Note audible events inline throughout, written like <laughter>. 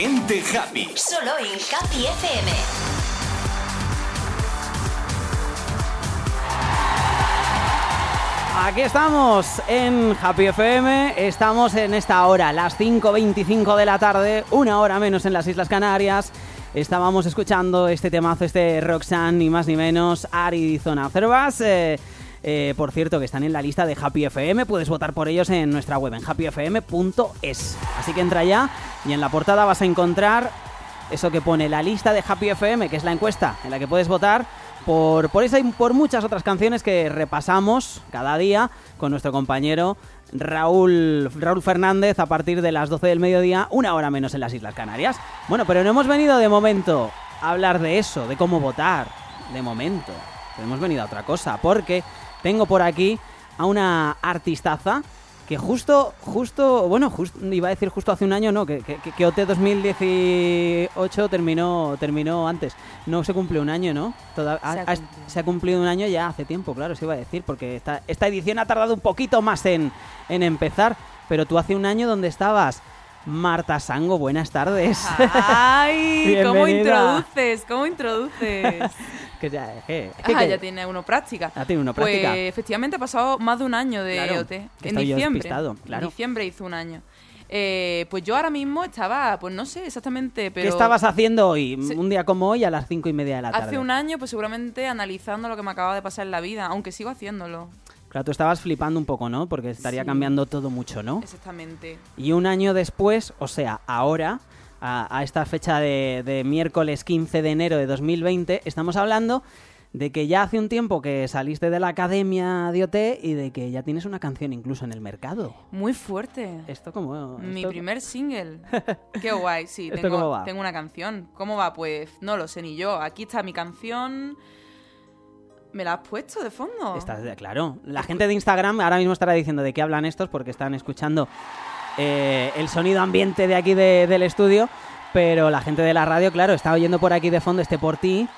Gente happy. Solo en Happy FM. Aquí estamos en Happy FM, estamos en esta hora, las 5.25 de la tarde, una hora menos en las Islas Canarias. Estábamos escuchando este temazo, este Roxanne, ni más ni menos, Arizona Cervas. Eh, eh, por cierto, que están en la lista de Happy FM, puedes votar por ellos en nuestra web, en happyfm.es. Así que entra ya y en la portada vas a encontrar eso que pone la lista de Happy FM, que es la encuesta en la que puedes votar por, por esa y por muchas otras canciones que repasamos cada día con nuestro compañero Raúl, Raúl Fernández a partir de las 12 del mediodía, una hora menos en las Islas Canarias. Bueno, pero no hemos venido de momento a hablar de eso, de cómo votar, de momento. Pero hemos venido a otra cosa, porque tengo por aquí a una artistaza que justo, justo, bueno, justo, iba a decir justo hace un año, no, que, que, que OT 2018 terminó, terminó antes. No se cumplió un año, ¿no? Toda- Se ha ha- se ha cumplido un año ya hace tiempo, claro, se iba a decir, porque esta, esta edición ha tardado un poquito más en, en empezar, pero tú hace un año donde estabas, Marta Sango, buenas tardes. ¡Ay! <laughs> ¿Cómo introduces? ¿Cómo introduces? <laughs> que ya, es que- es que- Ah, que- ya tiene uno práctica. Ya tiene uno Pues práctica. efectivamente ha pasado más de un año de Claro, En diciembre. claro. En diciembre hizo un año. Eh, pues yo ahora mismo estaba, pues no sé exactamente, pero ¿Qué estabas haciendo hoy? Un día como hoy a las cinco y media de la tarde. hace un año, pues seguramente analizando lo que me acaba de pasar en la vida, aunque sigo haciéndolo. Claro, tú estabas flipando un poco, ¿no? Porque estaría Sí. cambiando todo mucho, ¿no? Exactamente. Y un año después, o sea, ahora, a, a esta fecha de, de miércoles 15 de enero de 2020, estamos hablando de que ya hace un tiempo que saliste de la academia de OT y de que ya tienes una canción incluso en el mercado. Muy fuerte. Esto como... Mi esto- primer single. <laughs> Qué guay, sí. ¿Esto Tengo, cómo va? tengo una canción. ¿Cómo va? Pues no lo sé ni yo. Aquí está mi canción. ¿Me la has puesto de fondo? Estás de- claro. La gente de Instagram ahora mismo estará diciendo de qué hablan estos porque están escuchando eh, el sonido ambiente de aquí de- del estudio. Pero la gente de la radio, claro, está oyendo por aquí de fondo este por ti.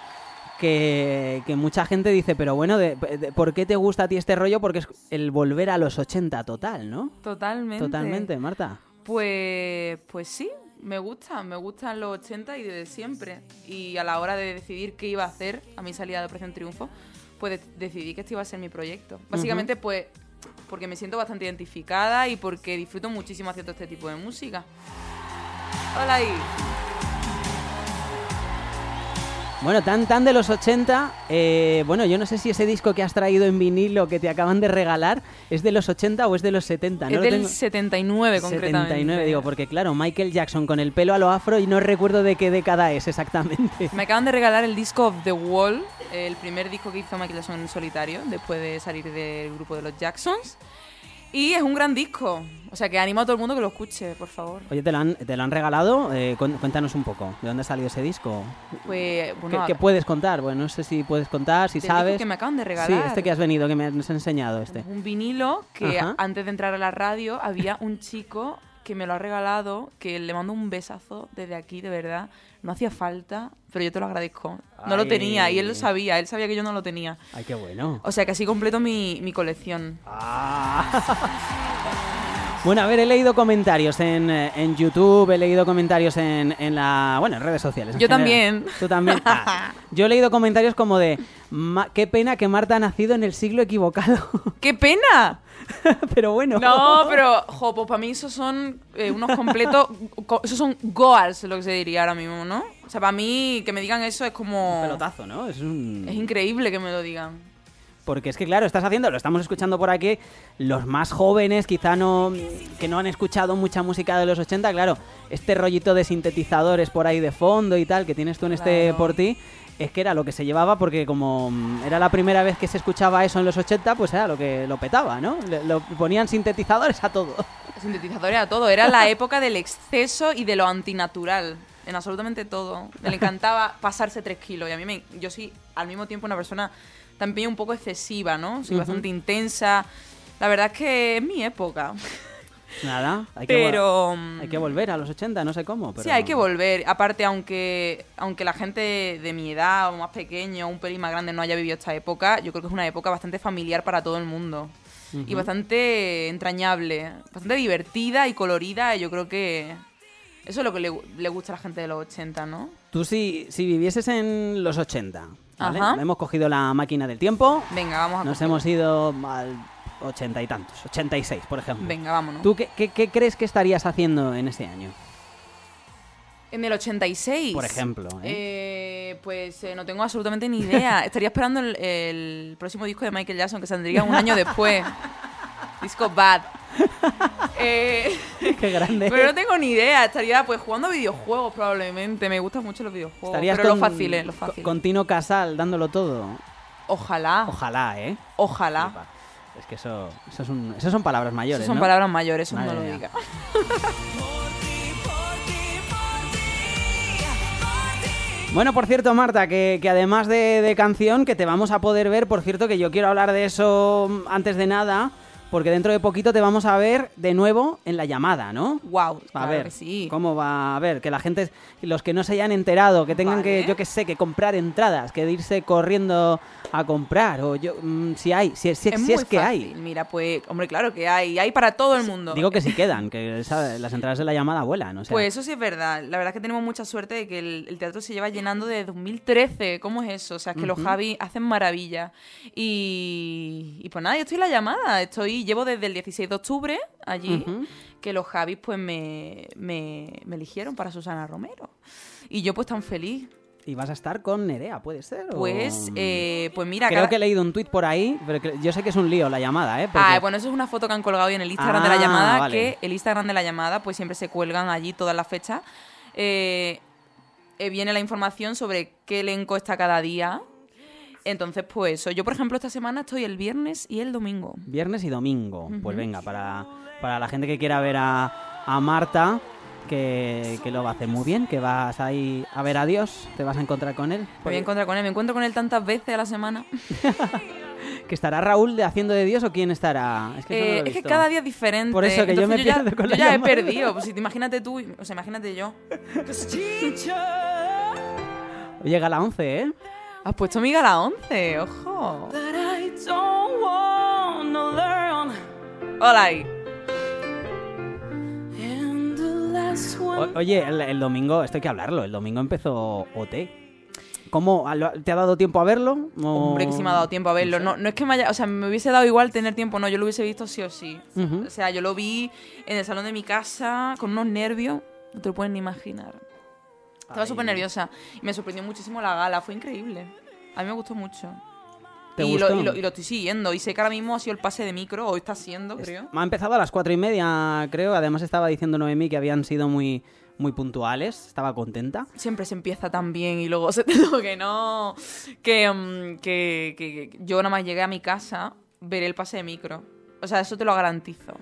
Que, que mucha gente dice, pero bueno, de- de- ¿por qué te gusta a ti este rollo? Porque es el volver a los 80 total, ¿no? Totalmente. Totalmente, Marta. Pues, pues sí, me gusta, me gustan los 80 y desde siempre. Y a la hora de decidir qué iba a hacer a mi salida de Operación Triunfo, pues de- decidí que este iba a ser mi proyecto. Básicamente, pues, porque me siento bastante identificada y porque disfruto muchísimo haciendo este tipo de música. Hola ahí. Bueno, tan tan de los 80, eh, bueno, yo no sé si ese disco que has traído en vinilo que te acaban de regalar es de los 80 o es de los 70, ¿no? es del tengo- 79 concretamente. 79, digo, porque claro, Michael Jackson con el pelo a lo afro y no recuerdo de qué década es exactamente. Me acaban de regalar el disco of The Wall, el primer disco que hizo Michael Jackson en solitario, después de salir del grupo de los Jacksons. Y es un gran disco. O sea que animo a todo el mundo que lo escuche, por favor. Oye, ¿te lo han, te lo han regalado? Eh, cuéntanos un poco, ¿de dónde ha salido ese disco? Pues, ¿Qué, bueno, qué puedes contar? Bueno, no sé si puedes contar, si sabes. que me acaban de Sí, regalar. este que has venido, que me has enseñado este. un vinilo que Ajá. antes de entrar a la radio había un chico que me lo ha regalado, que le mando un besazo desde aquí, de verdad. No hacía falta, pero yo te lo agradezco. No lo tenía y él lo sabía, él sabía que yo no lo tenía. Ay, qué bueno. O sea que así completo mi, mi colección. <laughs> Bueno, a ver, he leído comentarios en, eh, en YouTube, he leído comentarios en, en la, bueno, en redes sociales. en Yo general. también. Tú también. <laughs> Ah, yo he leído comentarios como de, "Ma- qué pena que Marta ha nacido en el siglo equivocado. <laughs> ¡Qué pena! <laughs> Pero bueno. No, pero, jo, pues para mí esos son eh, unos completos. co- esos son goals, lo que se diría ahora mismo, ¿no? O sea, para mí que me digan eso es como. Pelotazo, ¿no? Es un... Es increíble que me lo digan. Porque es que, claro, estás haciendo, lo estamos escuchando por aquí, los más jóvenes, quizá no, que no han escuchado mucha música de los 80, claro, este rollito de sintetizadores por ahí de fondo y tal, que tienes tú en este Claro. por ti, es que era lo que se llevaba porque como era la primera vez que se escuchaba eso en los 80, pues era lo que lo petaba, ¿no? Le- lo ponían sintetizadores a todo. Sintetizadores a todo. Era la época del exceso y de lo antinatural. En absolutamente todo. Le encantaba pasarse tres kilos. Y a mí me, yo soy al mismo tiempo una persona también un poco excesiva, ¿no? Soy bastante intensa. La verdad es que es mi época. <laughs> Nada, hay que, Pero... mm, hay que volver a los 80, no sé cómo, pero Sí, hay que volver. Aparte, aunque, aunque la gente de mi edad o más pequeño, un pelín más grande, no haya vivido esta época, yo creo que es una época bastante familiar para todo el mundo. Y bastante entrañable, bastante divertida y colorida. Y yo creo que eso es lo que le, le gusta a la gente de los 80, ¿no? Tú si, si vivieses en los 80, Hemos cogido la máquina del tiempo, Venga, vamos a nos coger. hemos ido al 80 y tantos, 86 por ejemplo. Venga, vámonos. ¿Tú qué, qué- qué crees que estarías haciendo en ese año? En el 86. Por ejemplo, ¿eh? Eh, pues eh, no tengo absolutamente ni idea. <laughs> Estaría esperando el, el próximo disco de Michael Jackson que saldría un año después. <laughs> Disco Bad. <laughs> Eh, <laughs> Qué grande. pero no tengo ni idea. Estaría pues jugando videojuegos probablemente. Me gustan mucho los videojuegos. Estarías pero con, con- fáciles. con Tino Casal dándolo todo. Ojalá. Ojalá, ¿eh? Ojalá. Es que eso, eso, es un- eso son palabras mayores, Esas son ¿no? palabras mayores, eso Madre no lo mía. diga. <laughs> Bueno, por cierto, Marta, que, que además de, de canción, que te vamos a poder ver, por cierto, que yo quiero hablar de eso antes de nada, porque dentro de poquito te vamos a ver de nuevo en la llamada, ¿no? Wow, A claro ver, que sí. ¿cómo va? A ver, que la gente, los que no se hayan enterado, que tengan que, yo que sé, que comprar entradas, que irse corriendo a comprar, o yo, mm, si hay, si, si- es si muy es que fácil. hay. Mira, pues, hombre, claro que hay. Hay para todo el mundo. Digo que si <laughs> quedan, que esa- las entradas de la llamada vuelan, o sea. Pues eso sí es verdad. La verdad es que tenemos mucha suerte de que el, el teatro se lleva llenando desde 2013. ¿Cómo es eso? O sea, es que los Javi hacen maravilla. Y, y pues nada, yo estoy en la llamada. Estoy, llevo desde el 16 de octubre allí, que los Javis pues me, me, me eligieron para Susana Romero. Y yo pues tan feliz. ¿Y vas a estar con Nerea, puede ser? o- Pues, eh, pues mira, Creo cada- que he leído un tuit por ahí, pero yo sé que es un lío la llamada, ¿eh? Porque- Ah, bueno, eso es una foto que han colgado hoy en el Instagram de Ah, la llamada, vale. que el Instagram de la llamada, pues siempre se cuelgan allí todas las fechas. Eh, eh, viene la información sobre qué elenco está cada día. Entonces, pues eso. Yo, por ejemplo, esta semana estoy el viernes y el domingo. Viernes y domingo. Pues venga, para, para la gente que quiera ver a, a Marta, que, que lo va a hacer muy bien, que vas ahí a ver a Dios, te vas a encontrar con él. Me voy a encontrar con él. Me encuentro con él tantas veces a la semana. <laughs> ¿Que estará Raúl de Haciendo de Dios o quién estará? Es que, eso no lo Eh, he es que visto. cada día es diferente. Por eso que yo me ya, pierdo con yo la ya he perdido. Pues si te imagínate tú, o sea, imagínate yo. <laughs> Llega a la 11, ¿eh? Has puesto mi gala 11, ojo. Hola ahí. O- oye, el, el domingo, esto hay que hablarlo, el domingo empezó OT. ¿Cómo? ¿a lo- ¿Te ha dado tiempo a verlo? o- Hombre, que sí me ha dado tiempo a verlo. No, no es que me haya, o sea, me hubiese dado igual tener tiempo, no, yo lo hubiese visto sí o sí. Ujú. O sea, yo lo vi en el salón de mi casa con unos nervios, no te lo puedes ni imaginar. Estaba súper nerviosa y me sorprendió muchísimo la gala, fue increíble. A mí me gustó mucho. ¿Te y, gustó? Lo, y, lo, y lo estoy siguiendo. Y sé que ahora mismo ha sido el pase de micro, hoy está siendo, creo. Me ha empezado a las cuatro y media, creo. Además estaba diciendo Noemí que habían sido muy, muy puntuales. Estaba contenta. Siempre se empieza tan bien y luego <laughs> se te digo que no. Que, mm, que, que- que yo nada más llegué a mi casa, veré el pase de micro. O sea, eso te lo garantizo.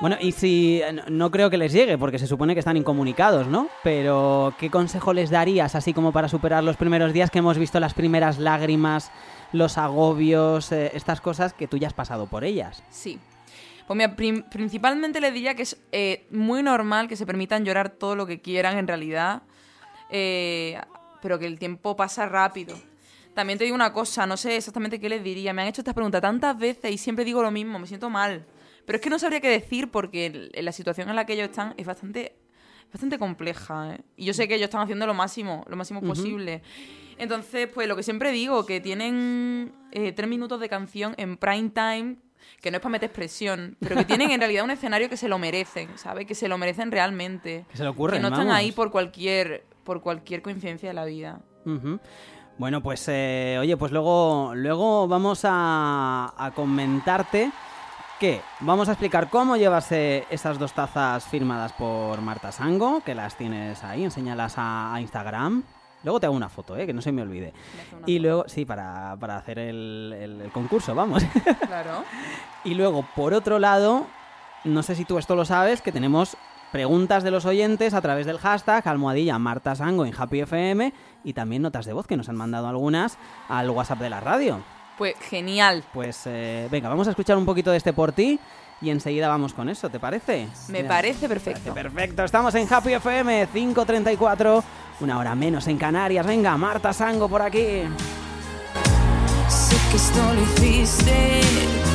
Bueno, y si no- no creo que les llegue, porque se supone que están incomunicados, ¿no? Pero, ¿qué consejo les darías, así como para superar los primeros días que hemos visto las primeras lágrimas, los agobios, eh, estas cosas que tú ya has pasado por ellas? Sí. Pues mira, prim- principalmente le diría que es eh, muy normal que se permitan llorar todo lo que quieran en realidad, eh, pero que el tiempo pasa rápido. También te digo una cosa, no sé exactamente qué les diría. Me han hecho esta pregunta tantas veces y siempre digo lo mismo, me siento mal. Pero es que no sabría qué decir porque la situación en la que ellos están es bastante, bastante compleja. ¿eh? Y yo sé que ellos están haciendo lo máximo, lo máximo posible. Entonces, pues lo que siempre digo, que tienen eh, tres minutos de canción en prime time, que no es para meter presión, pero que tienen en <laughs> realidad un escenario que se lo merecen, ¿sabes? Que se lo merecen realmente. Que se le ocurren, Que no están vamos. ahí por cualquier, por cualquier coincidencia de la vida. Ujú. Bueno, pues eh, oye, pues luego, luego vamos a, a comentarte que vamos a explicar cómo llevarse esas dos tazas firmadas por Marta Sango, que las tienes ahí, enséñalas a, a Instagram. Luego te hago una foto, ¿eh? que no se me olvide. Y foto. luego, sí, para, para hacer el, el- el concurso, vamos. Claro. <laughs> y luego, por otro lado, no sé si tú esto lo sabes, que tenemos preguntas de los oyentes a través del hashtag almohadilla Marta Sango en Happy FM y también notas de voz que nos han mandado algunas al WhatsApp de la radio. Pues genial. Pues eh, venga, vamos a escuchar un poquito de este por ti y enseguida vamos con eso, ¿te parece? Me Mira, parece perfecto. Perfecto, estamos en Happy FM 5.34, una hora menos en Canarias. Venga, Marta Sango por aquí. Sé que esto lo hiciste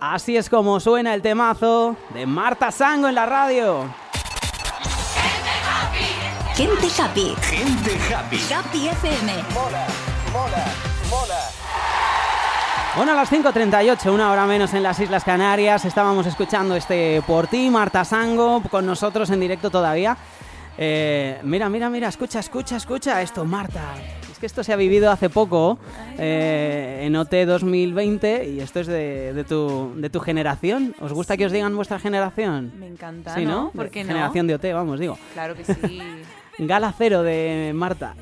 Así es como suena el temazo de Marta Sango en la radio. Gente happy. Gente happy. Happy FM. Bueno, a las 5.38, una hora menos en las Islas Canarias, estábamos escuchando este por ti, Marta Sango, con nosotros en directo todavía. Eh, mira, mira, mira, escucha, escucha, escucha esto, Marta. Es que esto se ha vivido hace poco eh, en OT 2020 y esto es de, de tu, de tu generación. ¿Os gusta que os digan vuestra generación? Me encanta, Sí, ¿no? ¿Por qué no? Generación de OT, vamos, digo. Claro que sí. <laughs> Gala cero de Marta.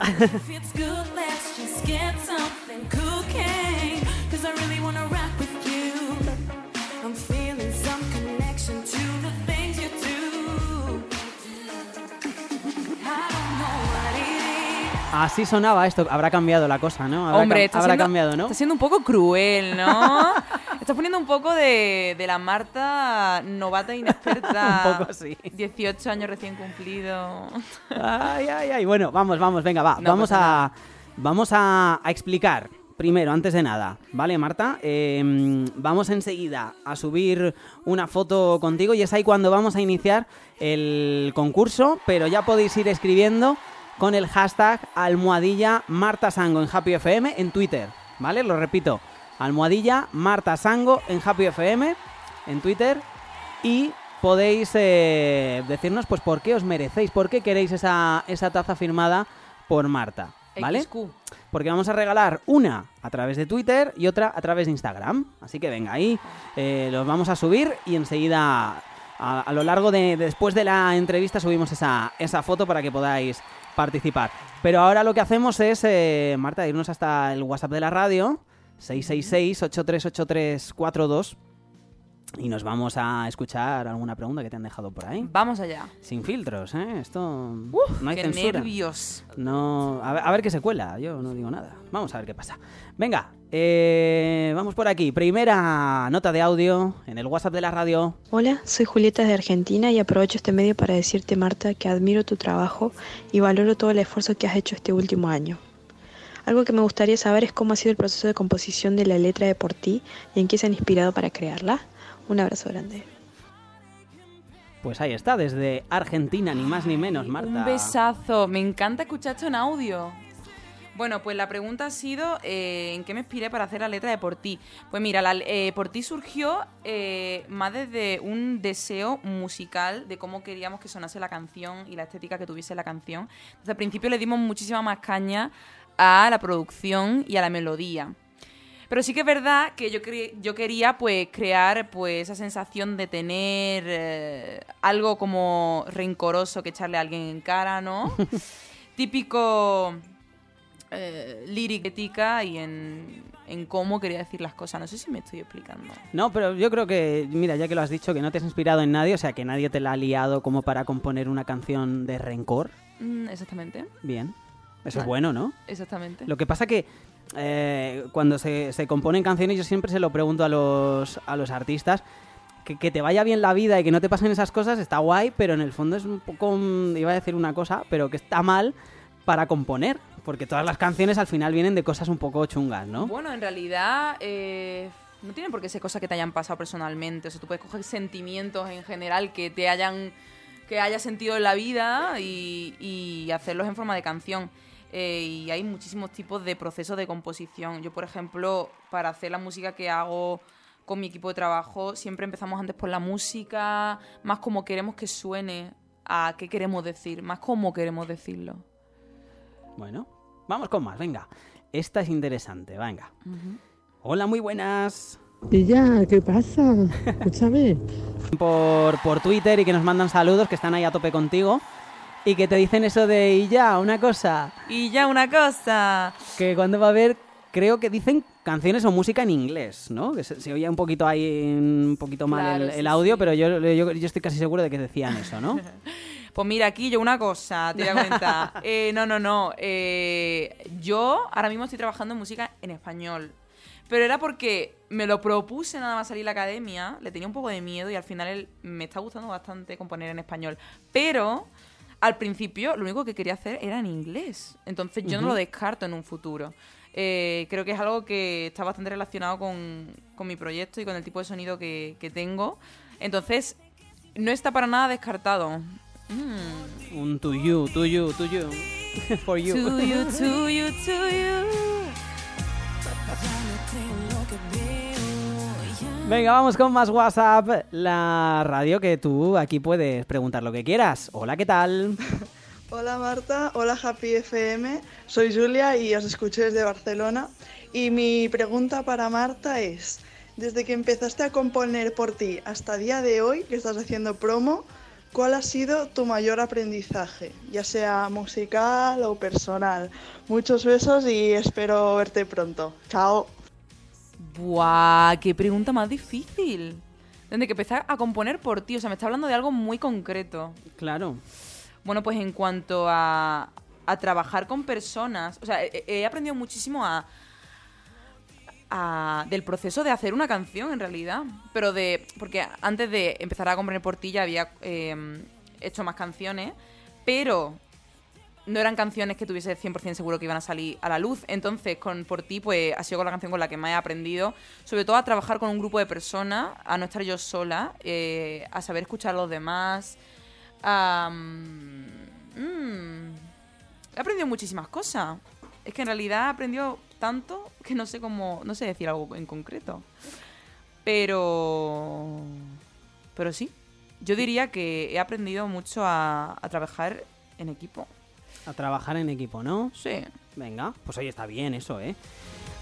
Así sonaba esto. Habrá cambiado la cosa, ¿no? Habrá, Hombre, cam- habrá siendo, cambiado, ¿no? está siendo un poco cruel, ¿no? <laughs> Estás poniendo un poco de, de la Marta novata e inexperta. <laughs> Un poco sí. 18 años recién cumplido. Ay, ay, ay. Bueno, vamos, vamos, venga, va. No vamos a, vamos a, a explicar. Primero, antes de nada, ¿vale, Marta? Eh, vamos enseguida a subir una foto contigo y es ahí cuando vamos a iniciar el concurso, pero ya podéis ir escribiendo con el hashtag almohadilla Marta Sango en Happy FM en Twitter, ¿vale? Lo repito, almohadilla Marta Sango en Happy FM en Twitter y podéis eh, decirnos pues por qué os merecéis, por qué queréis esa, esa taza firmada por Marta, ¿vale? XQ. Porque vamos a regalar una a través de Twitter y otra a través de Instagram. Así que venga, ahí eh, los vamos a subir y enseguida a, a lo largo de después de la entrevista subimos esa, esa foto para que podáis participar. Pero ahora lo que hacemos es, eh, Marta, irnos hasta el WhatsApp de la radio, 666-838342, y nos vamos a escuchar alguna pregunta que te han dejado por ahí. Vamos allá. Sin filtros, ¿eh? Esto no hay Qué censura. nervios. No, a ver, a ver qué se cuela, yo no digo nada. Vamos a ver qué pasa. Venga, eh, vamos por aquí. Primera nota de audio en el WhatsApp de la radio. Hola, soy Julieta de Argentina y aprovecho este medio para decirte, Marta, que admiro tu trabajo y valoro todo el esfuerzo que has hecho este último año. Algo que me gustaría saber es cómo ha sido el proceso de composición de la letra de Por ti y en qué se han inspirado para crearla. Un abrazo grande. Pues ahí está, desde Argentina, ni más ni menos, Marta. Un besazo. Me encanta escuchar esto en audio. Bueno, pues la pregunta ha sido eh, ¿en qué me inspiré para hacer la letra de Por ti? Pues mira, la, eh, Por ti surgió eh, más desde un deseo musical de cómo queríamos que sonase la canción y la estética que tuviese la canción. Desde el principio le dimos muchísima más caña a la producción y a la melodía. Pero sí que es verdad que yo, cre- yo quería pues crear pues esa sensación de tener eh, algo como rencoroso que echarle a alguien en cara, ¿no? <laughs> Típico eh, lírica y en, en cómo quería decir las cosas. No sé si me estoy explicando. No, pero yo creo que, mira, ya que lo has dicho, que no te has inspirado en nadie, o sea, que nadie te la ha liado como para componer una canción de rencor. Mm, exactamente, Bien. Eso es bueno, ¿no? exactamente. Lo que pasa que eh, cuando se, se componen canciones yo siempre se lo pregunto a los, a los artistas, que, que te vaya bien la vida y que no te pasen esas cosas está guay, pero en el fondo es un poco, iba a decir una cosa, pero que está mal para componer, porque todas las canciones al final vienen de cosas un poco chungas, ¿no? Bueno, en realidad eh, no tienen por qué ser cosas que te hayan pasado personalmente. O sea, tú puedes coger sentimientos en general que te hayan que haya sentido en la vida y, y hacerlos en forma de canción. Eh, y hay muchísimos tipos de procesos de composición. Yo, por ejemplo, para hacer la música que hago con mi equipo de trabajo, siempre empezamos antes por la música, más como queremos que suene, a qué queremos decir, más cómo queremos decirlo. Bueno, vamos con más, venga. Esta es interesante, venga. Hola, muy buenas. Y ya, ¿qué pasa? <laughs> Escúchame. por, por Twitter y que nos mandan saludos, que están ahí a tope contigo. Y que te dicen eso de, y ya, una cosa, Y ya una cosa. que cuando va a haber, creo que dicen canciones o música en inglés, ¿no? Que se, se oía un poquito ahí, un poquito mal Claro, el, el audio, sí. pero yo, yo, yo estoy casi seguro de que decían eso, ¿no? <laughs> Pues mira, aquí yo una cosa, te voy a comentar. <laughs> Eh, no, no, no. eh, yo ahora mismo estoy trabajando en música en español. Pero era porque me lo propuse nada más salir a la academia, le tenía un poco de miedo y al final él- me está gustando bastante componer en español. Pero al principio lo único que quería hacer era en inglés. Entonces yo no lo descarto en un futuro. Eh, creo que es algo que está bastante relacionado con, con mi proyecto y con el tipo de sonido que, que tengo. Entonces, no está para nada descartado. Mm. Un to you, to you, to you. For you. To you, to you, to you. Venga, vamos con más WhatsApp. La radio que tú aquí puedes preguntar lo que quieras. Hola, ¿qué tal? <laughs> Hola Marta, hola Happy FM, soy Julia y os escucho desde Barcelona. Y mi pregunta para Marta es, desde que empezaste a componer por ti hasta día de hoy, que estás haciendo promo, ¿cuál ha sido tu mayor aprendizaje? Ya sea musical o personal. Muchos besos y espero verte pronto. Chao. Buah, qué pregunta más difícil. Desde que empecé a componer por ti, o sea, me está hablando de algo muy concreto. Claro. Bueno, pues en cuanto a, a trabajar con personas. O sea, he, he aprendido muchísimo a, a- del proceso de hacer una canción, en realidad. Pero de. Porque antes de empezar a componer por ti ya había eh, hecho más canciones, pero no eran canciones que tuviese 100% seguro que iban a salir a la luz. Entonces, con Por ti, pues ha sido con la canción con la que más he aprendido. Sobre todo a trabajar con un grupo de personas, a no estar yo sola, eh, a saber escuchar a los demás. mm, mm, he aprendido muchísimas cosas. Es que en realidad he aprendido tanto que no sé cómo. No sé decir algo en concreto. Pero. Pero sí. Yo diría que he aprendido mucho a, a trabajar en equipo. A trabajar en equipo, ¿no? Sí. Venga, pues oye, está bien eso, ¿eh?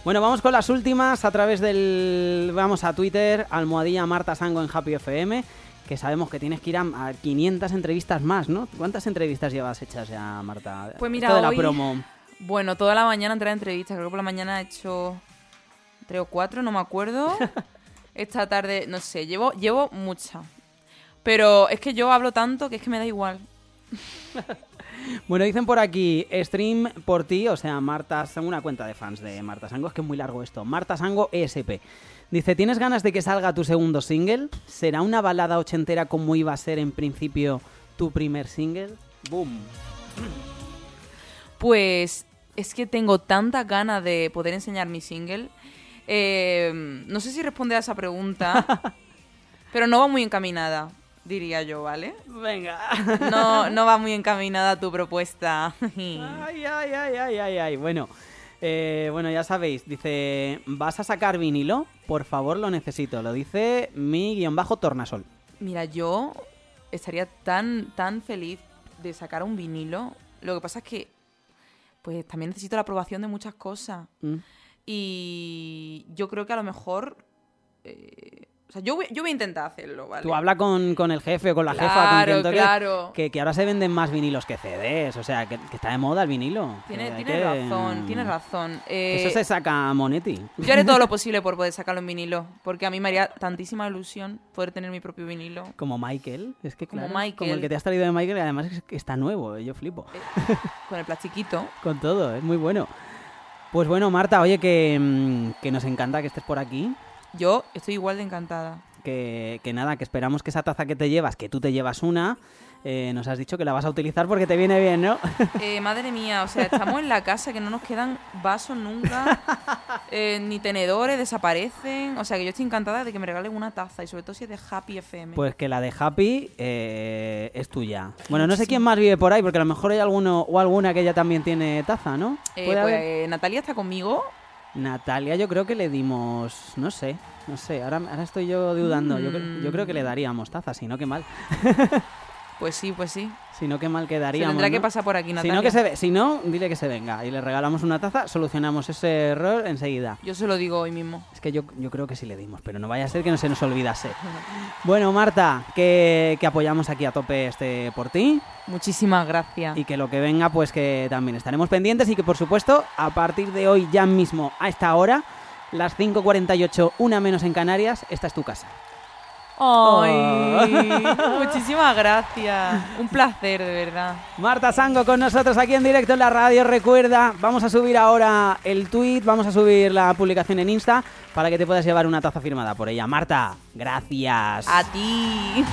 Bueno, vamos con las últimas a través del... Vamos a Twitter, almohadilla Marta Sango en Happy FM, que sabemos que tienes que ir a, a 500 entrevistas más, ¿no? ¿Cuántas entrevistas llevas hechas ya, Marta? Pues mira, Esto de la promo. Bueno, toda la mañana entré a entrevistas. Creo que por la mañana he hecho tres o cuatro, no me acuerdo. <laughs> Esta tarde, no sé, llevo, llevo mucha. Pero es que yo hablo tanto que es que me da igual. <laughs> Bueno, dicen por aquí, stream por ti, o sea, Marta Sango, una cuenta de fans de Marta Sango, es que es muy largo esto. Marta Sango ESP. Dice, ¿tienes ganas de que salga tu segundo single? ¿Será una balada ochentera como iba a ser en principio tu primer single? ¡Boom! Pues es que tengo tantas ganas de poder enseñar mi single. Eh, no sé si responde a esa pregunta, <laughs> pero no va muy encaminada, diría yo, ¿vale? Venga. No, no va muy encaminada tu propuesta. Ay, ay, ay, ay, ay, ay. Bueno, eh, bueno, ya sabéis. Dice, ¿vas a sacar vinilo? Por favor, lo necesito. Lo dice mi guion bajo tornasol. Mira, yo estaría tan, tan feliz de sacar un vinilo. Lo que pasa es que, pues también necesito la aprobación de muchas cosas. Mm. Y yo creo que a lo mejor... eh, sea, yo voy, yo voy a intentar hacerlo, ¿vale? Tú habla con, con el jefe o con la jefa, con Claro, quien toque, claro. que, que ahora se venden más vinilos que CDs. O sea, que, que está de moda el vinilo. Tiene, que hay tiene que- razón, tiene razón. Eh, Eso se saca a Monetti. Yo haré todo lo <laughs> posible por poder sacarlo en vinilo, porque a mí me haría tantísima ilusión poder tener mi propio vinilo. Como Michael. Es que Como claro, como Michael. el que te has traído de Michael y además es que está nuevo. Yo flipo. Con el plastiquito. <laughs> Con todo, es muy bueno. Pues bueno, Marta, oye, que, mm, que nos encanta que estés por aquí. Yo estoy igual de encantada. Que, que nada, que esperamos que esa taza que te llevas, que tú te llevas una, eh, nos has dicho que la vas a utilizar porque te viene bien, ¿no? <laughs> Eh, madre mía, o sea, estamos en la casa que no nos quedan vasos nunca, <laughs> eh, ni tenedores, desaparecen. O sea, que yo estoy encantada de que me regalen una taza y sobre todo si es de Happy FM. Pues que la de Happy eh, es tuya. Bueno, no sé quién más vive por ahí, porque a lo mejor hay alguno o alguna que ella también tiene taza, ¿no? Eh, ¿Puede pues Natalia está conmigo. Natalia, yo creo que le dimos, no sé, no sé, ahora, ahora estoy yo dudando. Yo, yo creo que le Mm. daríamos taza, si no, qué mal. <laughs> Pues sí, pues sí. Si no, qué mal Se quedaríamos. tendrá que ¿no? pasar por aquí, Si Natalia. no, que se ve- si no, dile que se venga y le regalamos una taza, solucionamos ese error enseguida. Yo se lo digo hoy mismo. Es que yo, yo creo que sí le dimos, pero no vaya a ser que no se nos olvidase. <laughs> Bueno, Marta, que, que apoyamos aquí a tope este por ti Muchísimas gracias. y que lo que venga, pues que también estaremos pendientes y que por supuesto, a partir de hoy ya mismo, a esta hora, las 5.48, una menos en Canarias, esta es tu casa. Ay, muchísimas gracias. Un placer, de verdad. Marta Sango con nosotros aquí en directo en la radio. Recuerda, vamos a subir ahora el tweet, vamos a subir la publicación en Insta para que te puedas llevar una taza firmada por ella. Marta, gracias. A ti.